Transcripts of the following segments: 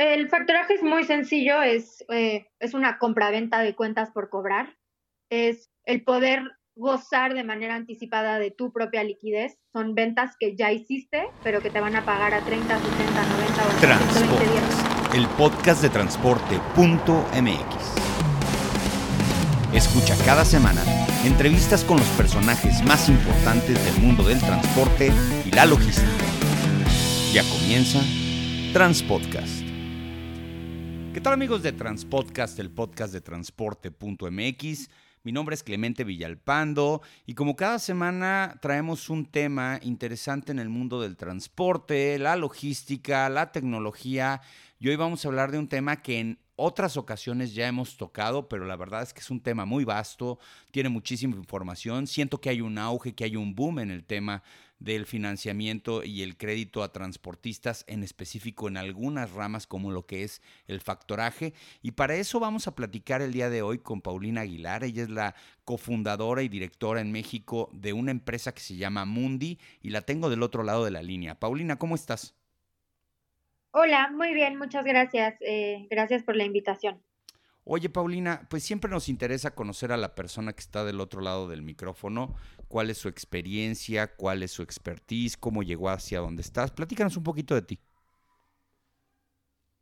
El factoraje es muy sencillo, es, eh, es una compraventa de cuentas por cobrar, es el poder gozar de manera anticipada de tu propia liquidez. Son ventas que ya hiciste, pero que te van a pagar a 30, 60, 90 o 120 días. El podcast de transporte.mx. Escucha cada semana entrevistas con los personajes más importantes del mundo del transporte y la logística. Ya comienza Transpodcast. ¿Qué tal amigos de Transpodcast, el podcast de transporte.mx? Mi nombre es Clemente Villalpando y como cada semana traemos un tema interesante en el mundo del transporte, la logística, la tecnología y hoy vamos a hablar de un tema que en otras ocasiones ya hemos tocado, pero la verdad es que es un tema muy vasto, tiene muchísima información. Siento que hay un auge, que hay un boom en el tema del financiamiento y el crédito a transportistas, en específico en algunas ramas como lo que es el factoraje. Y para eso vamos a platicar el día de hoy con Paulina Aguilar. Ella es la cofundadora y directora en México de una empresa que se llama Mundi y la tengo del otro lado de la línea. Paulina, ¿cómo estás? Hola, muy bien, muchas gracias. Eh, gracias por la invitación. Oye, Paulina, pues siempre nos interesa conocer a la persona que está del otro lado del micrófono, cuál es su experiencia, cuál es su expertise, cómo llegó hacia donde estás. Platícanos un poquito de ti.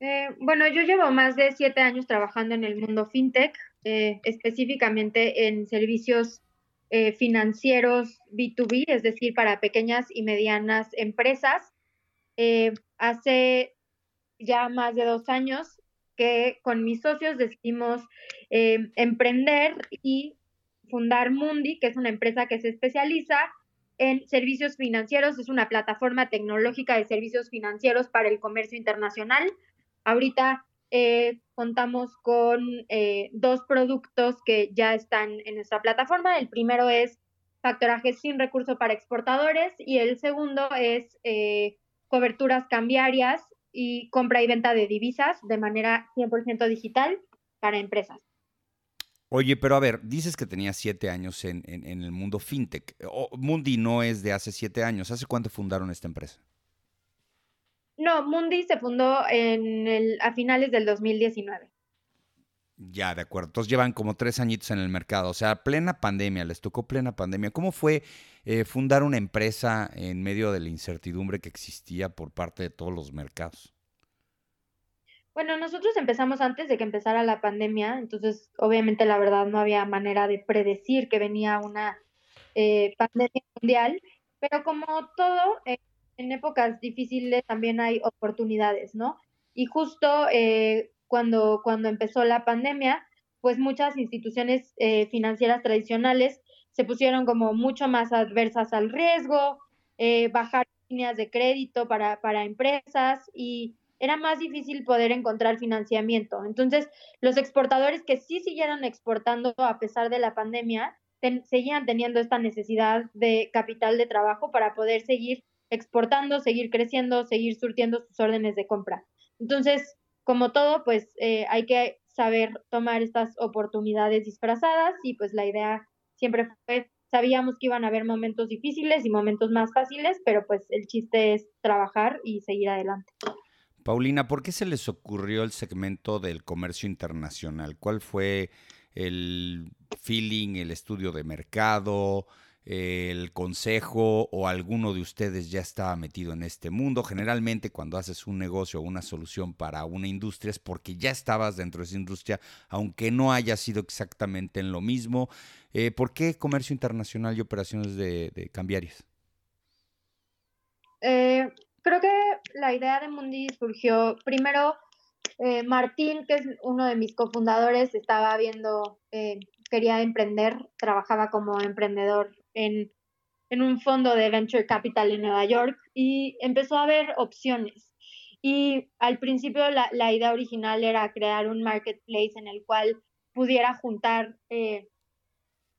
Eh, bueno, yo llevo más de siete años trabajando en el mundo fintech, eh, específicamente en servicios financieros B2B, es decir, para pequeñas y medianas empresas. hace ya más de dos años que con mis socios decidimos eh, emprender y fundar Mundi, que es una empresa que se especializa en servicios financieros, es una plataforma tecnológica de servicios financieros para el comercio internacional. Ahorita eh, contamos con eh, dos productos que ya están en nuestra plataforma. El primero es factoraje sin recurso para exportadores y el segundo es coberturas cambiarias y compra y venta de divisas de manera 100% digital para empresas. Oye, pero a ver, dices que tenías siete años en, el mundo fintech. Mundi no es de hace siete años. ¿Hace cuánto fundaron esta empresa? No, Mundi se fundó en el, a finales del 2019. Ya, de acuerdo. Entonces llevan como tres añitos en el mercado. O sea, plena pandemia, les tocó plena pandemia. ¿Cómo fue eh, fundar una empresa en medio de la incertidumbre que existía por parte de todos los mercados? Bueno, nosotros empezamos antes de que empezara la pandemia, entonces obviamente la verdad no había manera de predecir que venía una eh, pandemia mundial, pero como todo, eh, en épocas difíciles también hay oportunidades, ¿no? Y justo cuando, cuando empezó la pandemia, pues muchas instituciones financieras tradicionales se pusieron como mucho más adversas al riesgo, eh, bajar líneas de crédito para, para empresas y era más difícil poder encontrar financiamiento. Entonces, los exportadores que sí siguieron exportando a pesar de la pandemia, seguían teniendo esta necesidad de capital de trabajo para poder seguir exportando, seguir creciendo, seguir surtiendo sus órdenes de compra. Entonces, como todo, pues eh, hay que saber tomar estas oportunidades disfrazadas y pues la idea siempre fue, sabíamos que iban a haber momentos difíciles y momentos más fáciles, pero pues el chiste es trabajar y seguir adelante. Paulina, ¿por qué se les ocurrió el segmento del comercio internacional? ¿Cuál fue el feeling, el estudio de mercado? El consejo o alguno de ustedes ya estaba metido en este mundo. Generalmente cuando haces un negocio o una solución para una industria es porque ya estabas dentro de esa industria, aunque no haya sido exactamente en lo mismo. Eh, ¿Por qué comercio internacional y operaciones de, de? Eh, creo que la idea de Mundi surgió primero. Eh, Martín, que es uno de mis cofundadores, estaba viendo, quería emprender, trabajaba como emprendedor en, un fondo de venture capital en Nueva York y empezó a ver opciones. Y al principio la, idea original era crear un marketplace en el cual pudiera juntar eh,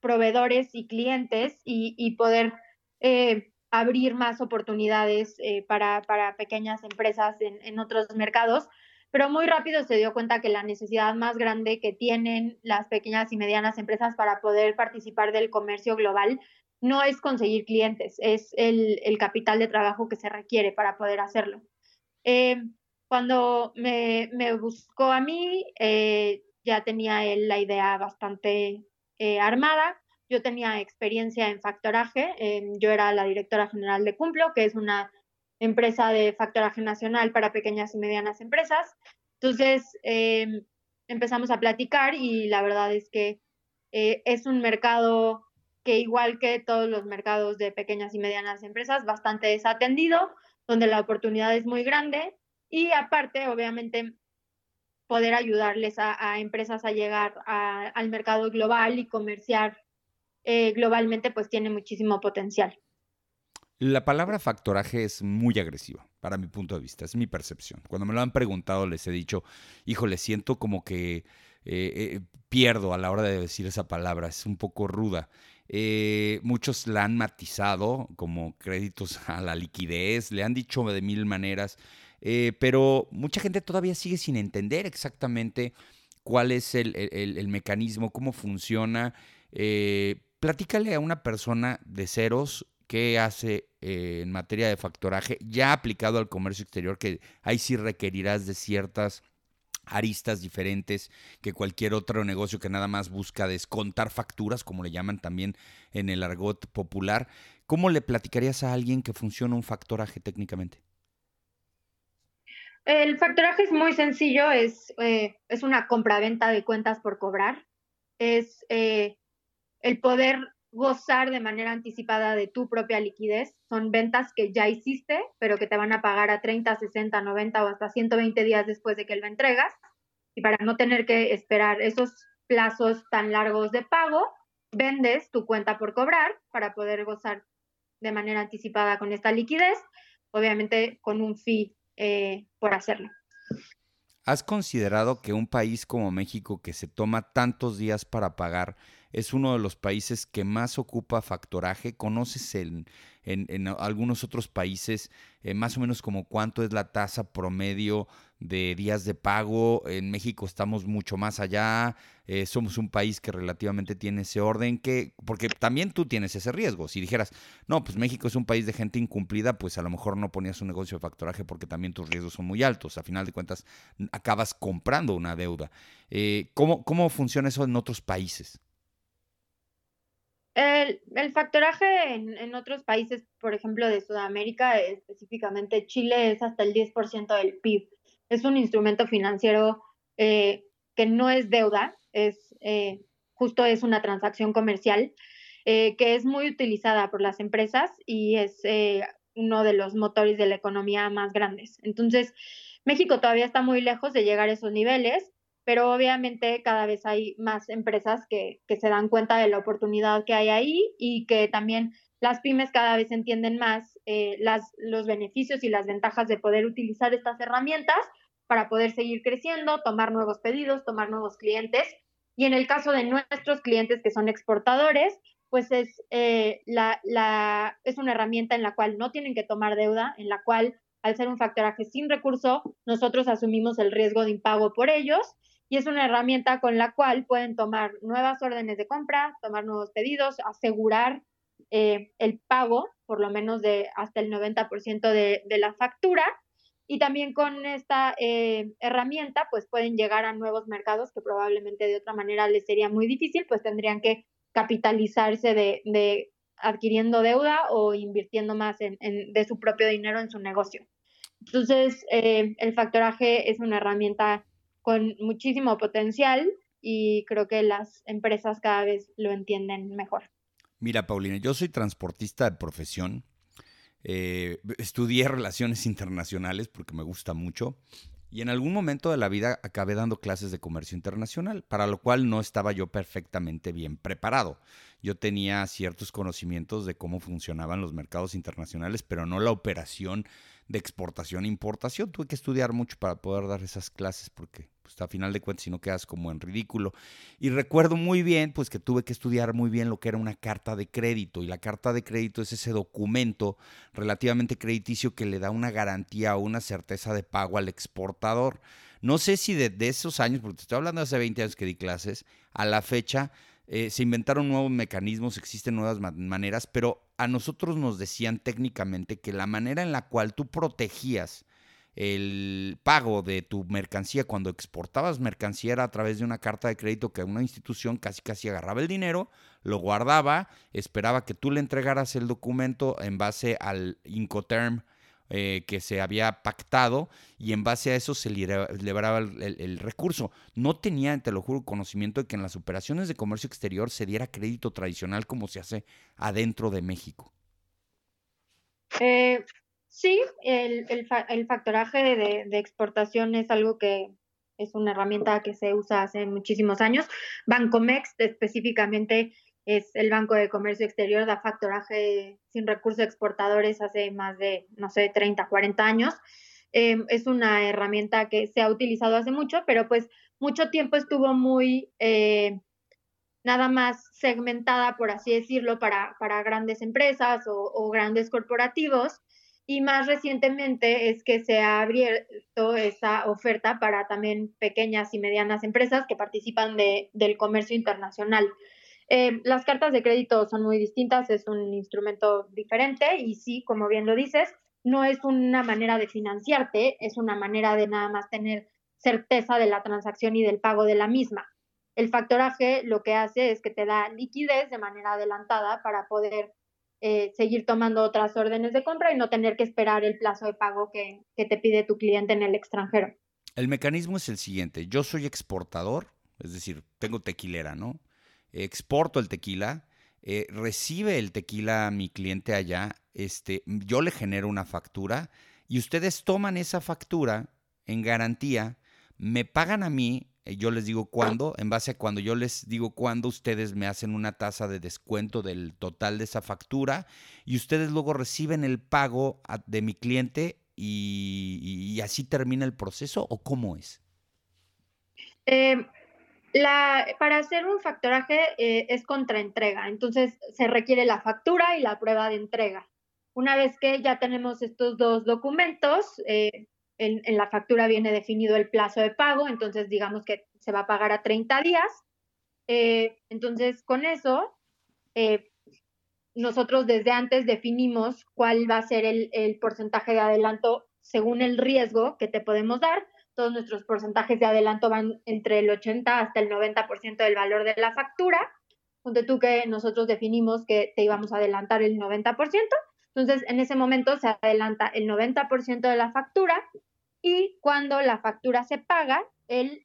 proveedores y clientes y, poder eh, abrir más oportunidades eh, para, pequeñas empresas en, en, otros mercados. Pero muy rápido se dio cuenta que la necesidad más grande que tienen las pequeñas y medianas empresas para poder participar del comercio global no es conseguir clientes, es el, capital de trabajo que se requiere para poder hacerlo. Eh, cuando me, buscó a mí, eh, ya tenía él la idea bastante eh, armada. Yo tenía experiencia en factoraje. yo era la directora general de Cumplo, que es una empresa de factoraje nacional para pequeñas y medianas empresas. Entonces, em, empezamos a platicar y la verdad es que es un mercado que igual que todos los mercados de pequeñas y medianas empresas, bastante desatendido, donde la oportunidad es muy grande y aparte, obviamente, poder ayudarles a, empresas a llegar al mercado global y comerciar eh, globalmente, pues tiene muchísimo potencial. La palabra factoraje es muy agresiva, para mi punto de vista, es mi percepción. Cuando me lo han preguntado, les he dicho, híjole, siento como que eh, eh, pierdo a la hora de decir esa palabra, es un poco ruda. Muchos la han matizado como créditos a la liquidez, le han dicho de mil maneras. Eh, pero mucha gente todavía sigue sin entender exactamente cuál es el, mecanismo, cómo funciona. Eh, platícale a una persona de ceros qué hace eh, en materia de factoraje, ya aplicado al comercio exterior, que ahí sí requerirás de ciertas aristas diferentes que cualquier otro negocio que nada más busca descontar facturas, como le llaman también en el argot popular. ¿Cómo le platicarías a alguien que funciona un factoraje técnicamente? El factoraje es muy sencillo, es, eh, es una compraventa de cuentas por cobrar, es eh, el poder gozar de manera anticipada de tu propia liquidez. Son ventas que ya hiciste, pero que te van a pagar a 30, 60, 90 o hasta 120 días después de que lo entregas. Y para no tener que esperar esos plazos tan largos de pago, vendes tu cuenta por cobrar para poder gozar de manera anticipada con esta liquidez, obviamente con un fee eh, por hacerlo. ¿Has considerado que un país como México, que se toma tantos días para pagar, es uno de los países que más ocupa factoraje? ¿Conoces en, en, algunos otros países eh, más o menos como cuánto es la tasa promedio de días de pago? En México estamos mucho más allá. Eh, somos un país que relativamente tiene ese orden, que, porque también tú tienes ese riesgo. Si dijeras, no, pues México es un país de gente incumplida, pues a lo mejor no ponías un negocio de factoraje porque también tus riesgos son muy altos. A final de cuentas, acabas comprando una deuda. Eh, ¿cómo, ¿Cómo funciona eso en otros países? El, el factoraje en, otros países, por ejemplo, de Sudamérica, específicamente Chile, es hasta el 10% del PIB. Es un instrumento financiero eh, que no es deuda, es eh, justo es una transacción comercial eh, que es muy utilizada por las empresas y es uno de los motores de la economía más grandes. Entonces, México todavía está muy lejos de llegar a esos niveles, pero obviamente cada vez hay más empresas que, que se dan cuenta de la oportunidad que hay ahí y que también las pymes cada vez entienden más las, los beneficios y las ventajas de poder utilizar estas herramientas para poder seguir creciendo, tomar nuevos pedidos, tomar nuevos clientes. Y en el caso de nuestros clientes que son exportadores, pues es, eh, la, es una herramienta en la cual no tienen que tomar deuda, en la cual al ser un factoraje sin recurso, nosotros asumimos el riesgo de impago por ellos y es una herramienta con la cual pueden tomar nuevas órdenes de compra, tomar nuevos pedidos, asegurar eh, el pago, por lo menos de hasta el 90% de, de la factura y también con esta eh, herramienta, pues pueden llegar a nuevos mercados que probablemente de otra manera les sería muy difícil, pues tendrían que capitalizarse de, adquiriendo deuda o invirtiendo más en, de su propio dinero en su negocio. Entonces, eh, el factoraje es una herramienta con muchísimo potencial y creo que las empresas cada vez lo entienden mejor. Mira, Paulina, yo soy transportista de profesión eh, estudié relaciones internacionales porque me gusta mucho. Y en algún momento de la vida acabé dando clases de comercio internacional, para lo cual no estaba yo perfectamente bien preparado. Yo tenía ciertos conocimientos de cómo funcionaban los mercados internacionales, pero no la operación de exportación e importación. Tuve que estudiar mucho para poder dar esas clases porque pues, a final de cuentas si no quedas como en ridículo. Y recuerdo muy bien pues que tuve que estudiar muy bien lo que era una carta de crédito y la carta de crédito es ese documento relativamente crediticio que le da una garantía o una certeza de pago al exportador. No sé si de, esos años, porque te estoy hablando de hace 20 años que di clases, a la fecha eh, se inventaron nuevos mecanismos, existen nuevas maneras, pero a nosotros nos decían técnicamente que la manera en la cual tú protegías el pago de tu mercancía cuando exportabas mercancía era a través de una carta de crédito que una institución casi casi agarraba el dinero, lo guardaba, esperaba que tú le entregaras el documento en base al Incoterm eh, que se había pactado y en base a eso se liberaba el, recurso. No tenía, te lo juro, conocimiento de que en las operaciones de comercio exterior se diera crédito tradicional como se hace adentro de México. Eh, Sí, el, el, factoraje de, de, exportación es algo que es una herramienta que se usa hace muchísimos años. Bancomex específicamente es el Banco de Comercio Exterior, da factoraje sin recursos exportadores hace más de, no sé, 30, 40 años. Em, es una herramienta que se ha utilizado hace mucho, pero pues mucho tiempo estuvo muy eh, nada más segmentada, por así decirlo, para, para grandes empresas o, grandes corporativos y más recientemente es que se ha abierto esa oferta para también pequeñas y medianas empresas que participan de, del comercio internacional. Eh, las cartas de crédito son muy distintas, es un instrumento diferente y sí, como bien lo dices, no es una manera de financiarte, es una manera de nada más tener certeza de la transacción y del pago de la misma. El factoraje lo que hace es que te da liquidez de manera adelantada para poder eh, seguir tomando otras órdenes de compra y no tener que esperar el plazo de pago que, te pide tu cliente en el extranjero. El mecanismo es el siguiente. Yo soy exportador, es decir, tengo tequilera, ¿no? Exporto el tequila, eh, recibe el tequila mi cliente allá, este, yo le genero una factura y ustedes toman esa factura en garantía, me pagan a mí eh, yo les digo cuándo, en base a cuando yo les digo cuándo, ustedes me hacen una tasa de descuento del total de esa factura y ustedes luego reciben el pago de mi cliente y, así termina el proceso o cómo es? Eh, para hacer un factoraje eh, es contraentrega, entonces se requiere la factura y la prueba de entrega. Una vez que ya tenemos estos dos documentos, en, la factura viene definido el plazo de pago, entonces digamos que se va a pagar a 30 días. Eh, entonces, con eso, eh, nosotros desde antes definimos cuál va a ser el, porcentaje de adelanto según el riesgo que te podemos dar. Todos nuestros porcentajes de adelanto van entre el 80 hasta el 90% del valor de la factura. Donde tú que nosotros definimos que te íbamos a adelantar el 90%. Entonces, en ese momento se adelanta el 90% de la factura y cuando la factura se paga, el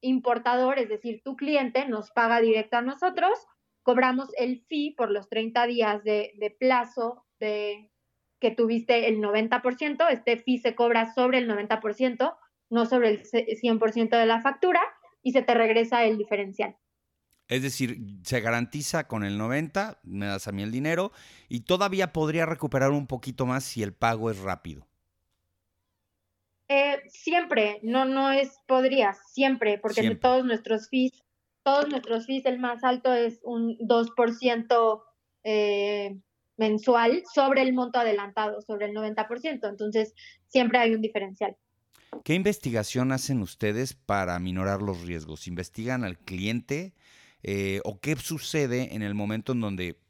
importador, es decir, tu cliente, nos paga directo a nosotros, cobramos el fee por los 30 días de, plazo de que tuviste el 90%, este fee se cobra sobre el 90%, no sobre el 100% de la factura, y se te regresa el diferencial. Es decir, se garantiza con el 90, me das a mí el dinero, y todavía podría recuperar un poquito más si el pago es rápido. Eh, siempre, no, no es podría, siempre, porque todos nuestros fees, todos nuestros fees, el más alto es un 2% eh, mensual sobre el monto adelantado, sobre el 90%, entonces siempre hay un diferencial. ¿Qué investigación hacen ustedes para minorar los riesgos? ¿Investigan al cliente eh, o qué sucede en el momento en donde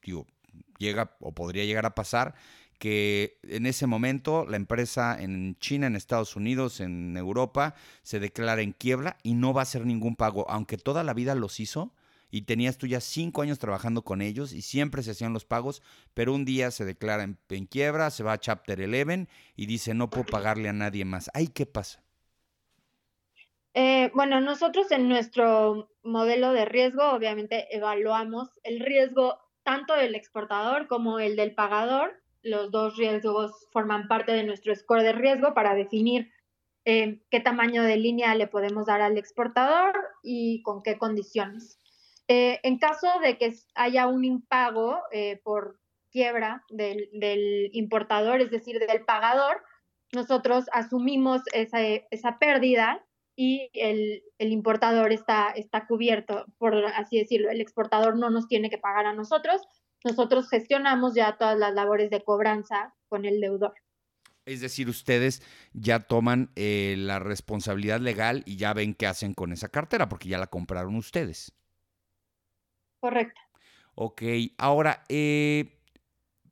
llega o podría llegar a pasar que en ese momento la empresa en China, en Estados Unidos, en Europa, se declara en quiebra y no va a hacer ningún pago, aunque toda la vida los hizo y tenías tú ya cinco años trabajando con ellos y siempre se hacían los pagos, pero un día se declara en, quiebra, se va a Chapter 11 y dice no puedo pagarle a nadie más. ¿Ay qué pasa? Eh, bueno, nosotros en nuestro modelo de riesgo obviamente evaluamos el riesgo tanto del exportador como el del pagador los dos riesgos forman parte de nuestro score de riesgo para definir eh, qué tamaño de línea le podemos dar al exportador y con qué condiciones. Eh, en caso de que haya un impago eh, por quiebra del, importador, es decir, del pagador, nosotros asumimos esa, pérdida y el, el, importador está, está cubierto, por así decirlo. El exportador no nos tiene que pagar a nosotros, nosotros gestionamos ya todas las labores de cobranza con el deudor. Es decir, ustedes ya toman eh, la responsabilidad legal y ya ven qué hacen con esa cartera, porque ya la compraron ustedes. Correcto. Ok, ahora, eh,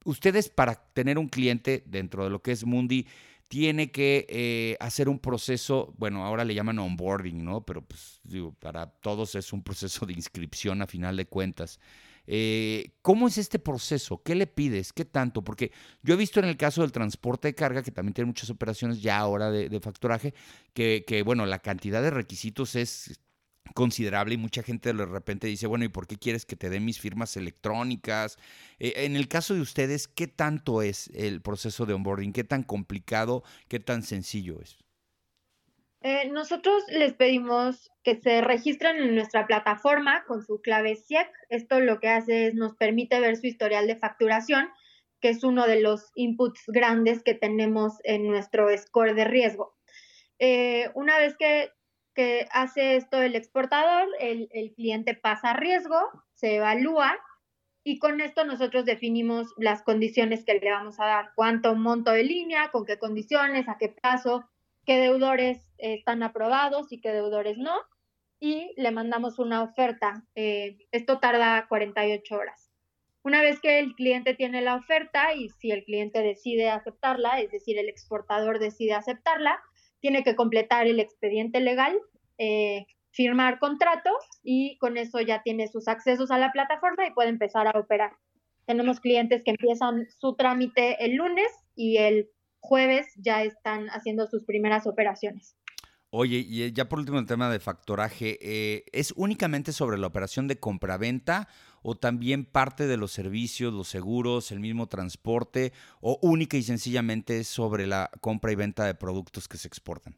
ustedes para tener un cliente dentro de lo que es Mundi, tiene que eh, hacer un proceso, bueno, ahora le llaman onboarding, ¿no? Pero pues digo, para todos es un proceso de inscripción a final de cuentas. Eh, ¿Cómo es este proceso? ¿Qué le pides? ¿Qué tanto? Porque yo he visto en el caso del transporte de carga, que también tiene muchas operaciones ya ahora de, factoraje, que, que, bueno, la cantidad de requisitos es considerable y mucha gente de repente dice, bueno, ¿y por qué quieres que te den mis firmas electrónicas? Eh, en el caso de ustedes, ¿qué tanto es el proceso de onboarding? ¿Qué tan complicado, qué tan sencillo es? Eh, nosotros les pedimos que se registren en nuestra plataforma con su clave SIEC. Esto lo que hace es nos permite ver su historial de facturación, que es uno de los inputs grandes que tenemos en nuestro score de riesgo. Eh, una vez que, que, hace esto el exportador, el, el cliente pasa riesgo, se evalúa y con esto nosotros definimos las condiciones que le vamos a dar, cuánto monto de línea, con qué condiciones, a qué plazo, qué deudores están aprobados y qué deudores no, y le mandamos una oferta. Eh, esto tarda 48 horas. Una vez que el cliente tiene la oferta y si el cliente decide aceptarla, es decir, el exportador decide aceptarla, tiene que completar el expediente legal, eh, firmar contrato y con eso ya tiene sus accesos a la plataforma y puede empezar a operar. Tenemos clientes que empiezan su trámite el lunes y el jueves ya están haciendo sus primeras operaciones. Oye, y eh, ya por último el tema de factoraje, eh, ¿es únicamente sobre la operación de compraventa o también parte de los servicios, los seguros, el mismo transporte o única y sencillamente es sobre la compra y venta de productos que se exportan?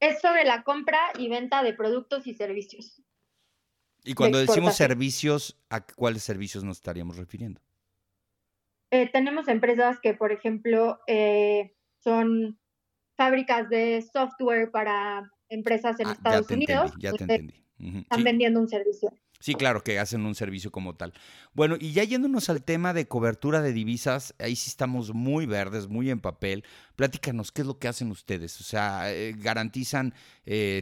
Es sobre la compra y venta de productos y servicios. Y cuando decimos servicios, ¿a cuáles servicios nos estaríamos refiriendo? Eh, tenemos empresas que, por ejemplo, eh, son fábricas de software para empresas en ah, Estados Unidos. ya te entendí. Están vendiendo un servicio. Sí, claro, que hacen un servicio como tal. Bueno, y ya yéndonos al tema de cobertura de divisas, ahí sí estamos muy verdes, muy en papel. Platícanos, ¿qué es lo que hacen ustedes? O sea, eh, ¿garantizan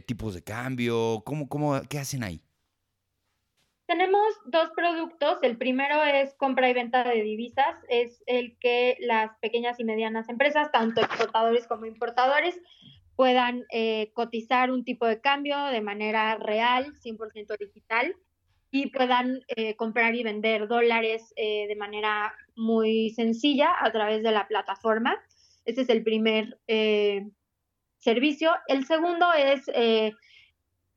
tipos de cambio? ¿Cómo, cómo, ¿Qué hacen ahí? Tenemos dos productos. El primero es compra y venta de divisas. Es el que las pequeñas y medianas empresas, tanto exportadores como importadores, puedan eh, cotizar un tipo de cambio de manera real, 100% digital, y puedan eh, comprar y vender dólares eh, de manera muy sencilla a través de la plataforma. Ese es el primer servicio. El segundo es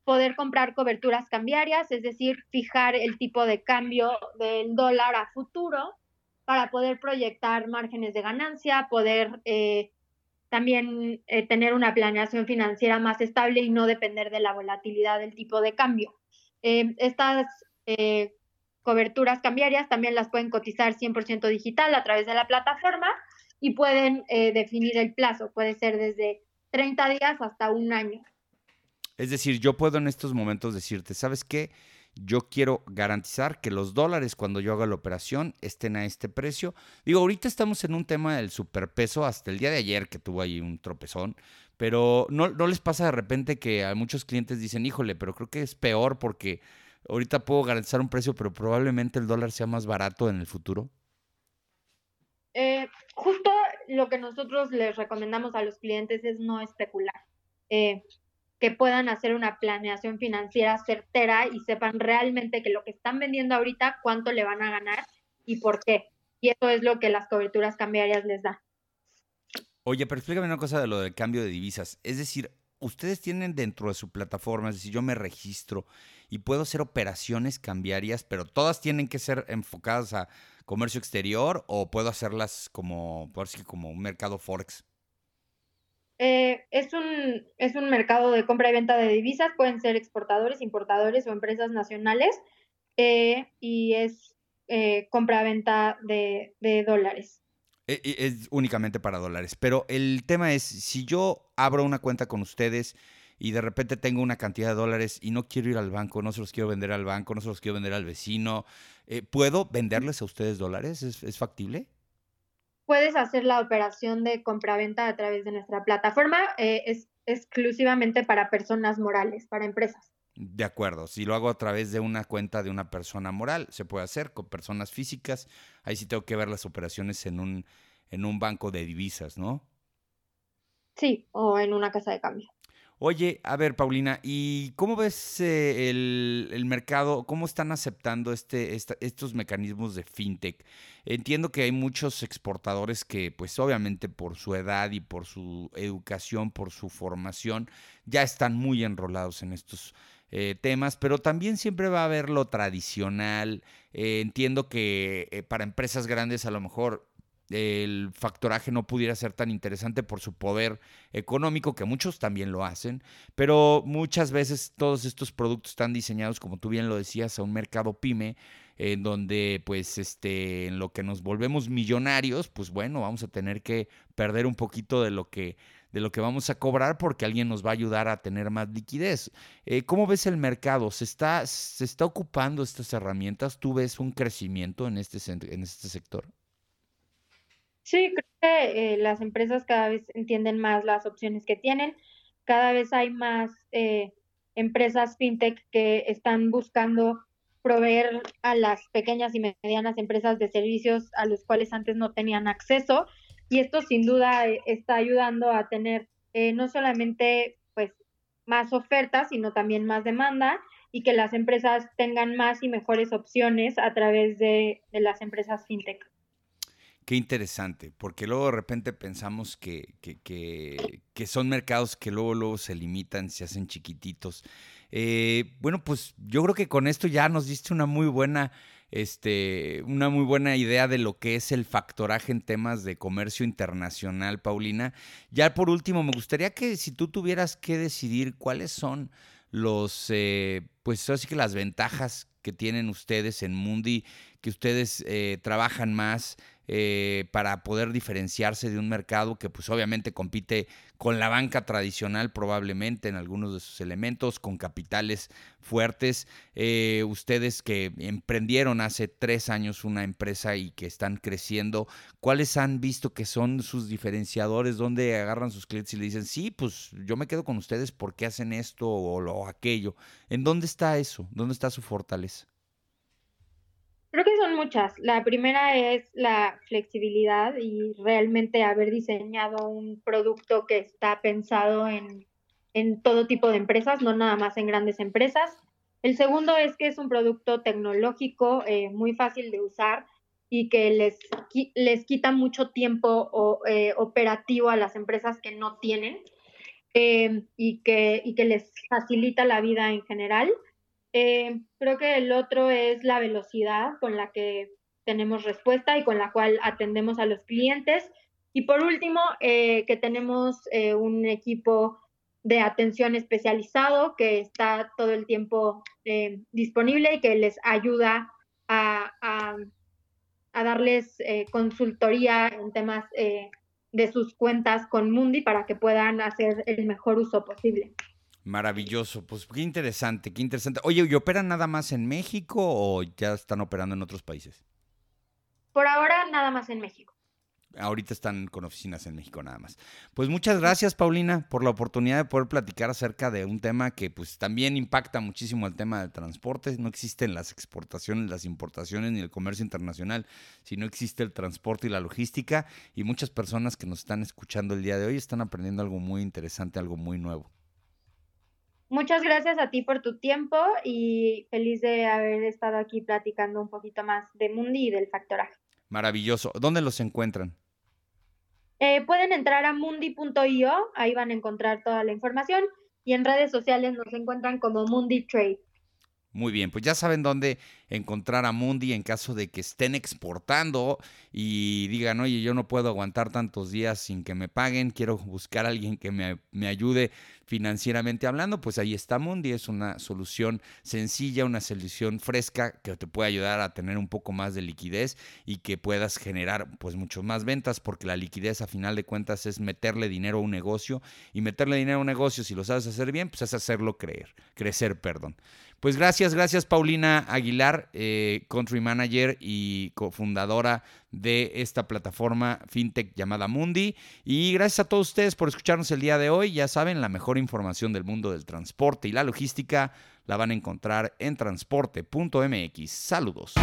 poder comprar coberturas cambiarias, es decir, fijar el tipo de cambio del dólar a futuro para poder proyectar márgenes de ganancia, poder eh, también eh, tener una planeación financiera más estable y no depender de la volatilidad del tipo de cambio. Eh, estas coberturas cambiarias también las pueden cotizar 100% digital a través de la plataforma y pueden definir el plazo, puede ser desde 30 días hasta un año. Es decir, yo puedo en estos momentos decirte, ¿sabes qué? Yo quiero garantizar que los dólares cuando yo haga la operación estén a este precio. Digo, ahorita estamos en un tema del superpeso hasta el día de ayer que tuvo ahí un tropezón, pero ¿no, les pasa de repente que a muchos clientes dicen, híjole, pero creo que es peor porque ahorita puedo garantizar un precio, pero probablemente el dólar sea más barato en el futuro? Eh, justo lo que nosotros les recomendamos a los clientes es no especular. Eh, que puedan hacer una planeación financiera certera y sepan realmente que lo que están vendiendo ahorita, cuánto le van a ganar y por qué. Y eso es lo que las coberturas cambiarias les da. Oye, pero explícame una cosa de lo del cambio de divisas. Es decir, ustedes tienen dentro de su plataforma, es decir, yo me registro y puedo hacer operaciones cambiarias, pero todas tienen que ser enfocadas a comercio exterior o puedo hacerlas como, por así como un mercado forex. Eh, es, un, es un mercado de compra y venta de divisas, pueden ser exportadores, importadores o empresas nacionales, eh, y es eh, compra-venta de, de dólares. E, e, es únicamente para dólares, pero el tema es, si yo abro una cuenta con ustedes y de repente tengo una cantidad de dólares y no quiero ir al banco, no se los quiero vender al banco, no se los quiero vender al vecino, ¿puedo venderles a ustedes dólares? ¿Es, es factible? puedes hacer la operación de compraventa a través de nuestra plataforma. Eh, es exclusivamente para personas morales, para empresas. De acuerdo, si lo hago a través de una cuenta de una persona moral, se puede hacer con personas físicas. Ahí sí tengo que ver las operaciones en un, en un banco de divisas, ¿no? Sí, o en una casa de cambio. Oye, a ver, Paulina, ¿y cómo ves eh, el, mercado? ¿Cómo están aceptando este, estos mecanismos de fintech? Entiendo que hay muchos exportadores que, pues obviamente por su edad y por su educación, por su formación, ya están muy enrolados en estos eh, temas, pero también siempre va a haber lo tradicional. Eh, entiendo que para empresas grandes a lo mejor el factoraje no pudiera ser tan interesante por su poder económico, que muchos también lo hacen, pero muchas veces todos estos productos están diseñados, como tú bien lo decías, a un mercado pyme, en donde pues este, en lo que nos volvemos millonarios, pues bueno, vamos a tener que perder un poquito de lo que de lo que vamos a cobrar porque alguien nos va a ayudar a tener más liquidez. Eh, ¿Cómo ves el mercado? ¿Se está, ¿Se está ocupando estas herramientas? ¿Tú ves un crecimiento en este, en este sector? Sí, creo que eh, las empresas cada vez entienden más las opciones que tienen. Cada vez hay más eh, empresas fintech que están buscando proveer a las pequeñas y medianas empresas de servicios a los cuales antes no tenían acceso. Y esto sin duda eh, está ayudando a tener no solamente pues más ofertas, sino también más demanda y que las empresas tengan más y mejores opciones a través de las empresas fintech. Qué interesante, porque luego de repente pensamos que, que, son mercados que luego, luego se limitan, se hacen chiquititos. Eh, bueno, pues yo creo que con esto ya nos diste una muy buena, este, una muy buena idea de lo que es el factoraje en temas de comercio internacional, Paulina. Ya por último, me gustaría que si tú tuvieras que decidir cuáles son los, eh, pues así que las ventajas que tienen ustedes en Mundi, que ustedes eh, trabajan más eh, para poder diferenciarse de un mercado que pues obviamente compite con la banca tradicional probablemente en algunos de sus elementos, con capitales fuertes. Eh, ustedes que emprendieron hace tres años una empresa y que están creciendo, ¿cuáles han visto que son sus diferenciadores? ¿Dónde agarran sus clientes y le dicen, sí, pues yo me quedo con ustedes porque hacen esto o, o aquello? ¿En dónde está eso? ¿Dónde está su fortaleza? Creo que son muchas. La primera es la flexibilidad y realmente haber diseñado un producto que está pensado en, todo tipo de empresas, no nada más en grandes empresas. El segundo es que es un producto tecnológico eh, muy fácil de usar y que les, les quita mucho tiempo eh, operativo a las empresas que no tienen eh, y, que, y que les facilita la vida en general. Eh, creo que el otro es la velocidad con la que tenemos respuesta y con la cual atendemos a los clientes. Y por último, eh, que tenemos eh, un equipo de atención especializado que está todo el tiempo disponible y que les ayuda a, a darles consultoría en temas de sus cuentas con Mundi para que puedan hacer el mejor uso posible. Maravilloso, pues qué interesante, qué interesante. Oye, ¿y operan nada más en México o ya están operando en otros países? Por ahora nada más en México. Ahorita están con oficinas en México nada más. Pues muchas gracias, Paulina, por la oportunidad de poder platicar acerca de un tema que pues también impacta muchísimo el tema del transporte. No existen las exportaciones, las importaciones ni el comercio internacional, sino existe el transporte y la logística. Y muchas personas que nos están escuchando el día de hoy están aprendiendo algo muy interesante, algo muy nuevo. Muchas gracias a ti por tu tiempo y feliz de haber estado aquí platicando un poquito más de Mundi y del factoraje. Maravilloso. ¿Dónde los encuentran? Eh, pueden entrar a mundi.io, ahí van a encontrar toda la información y en redes sociales nos encuentran como Mundi Trade. Muy bien, pues ya saben dónde encontrar a Mundi en caso de que estén exportando y digan, oye, yo no puedo aguantar tantos días sin que me paguen, quiero buscar a alguien que me, me ayude financieramente hablando, pues ahí está Mundi, es una solución sencilla, una solución fresca que te puede ayudar a tener un poco más de liquidez y que puedas generar pues mucho más ventas, porque la liquidez a final de cuentas es meterle dinero a un negocio y meterle dinero a un negocio, si lo sabes hacer bien, pues es hacerlo creer, crecer, perdón. Pues gracias, gracias Paulina Eh, country manager y cofundadora de esta plataforma fintech llamada Mundi. Y gracias a todos ustedes por escucharnos el día de hoy. Ya saben, la mejor información del mundo del transporte y la logística la van a encontrar en transporte.mx. Saludos.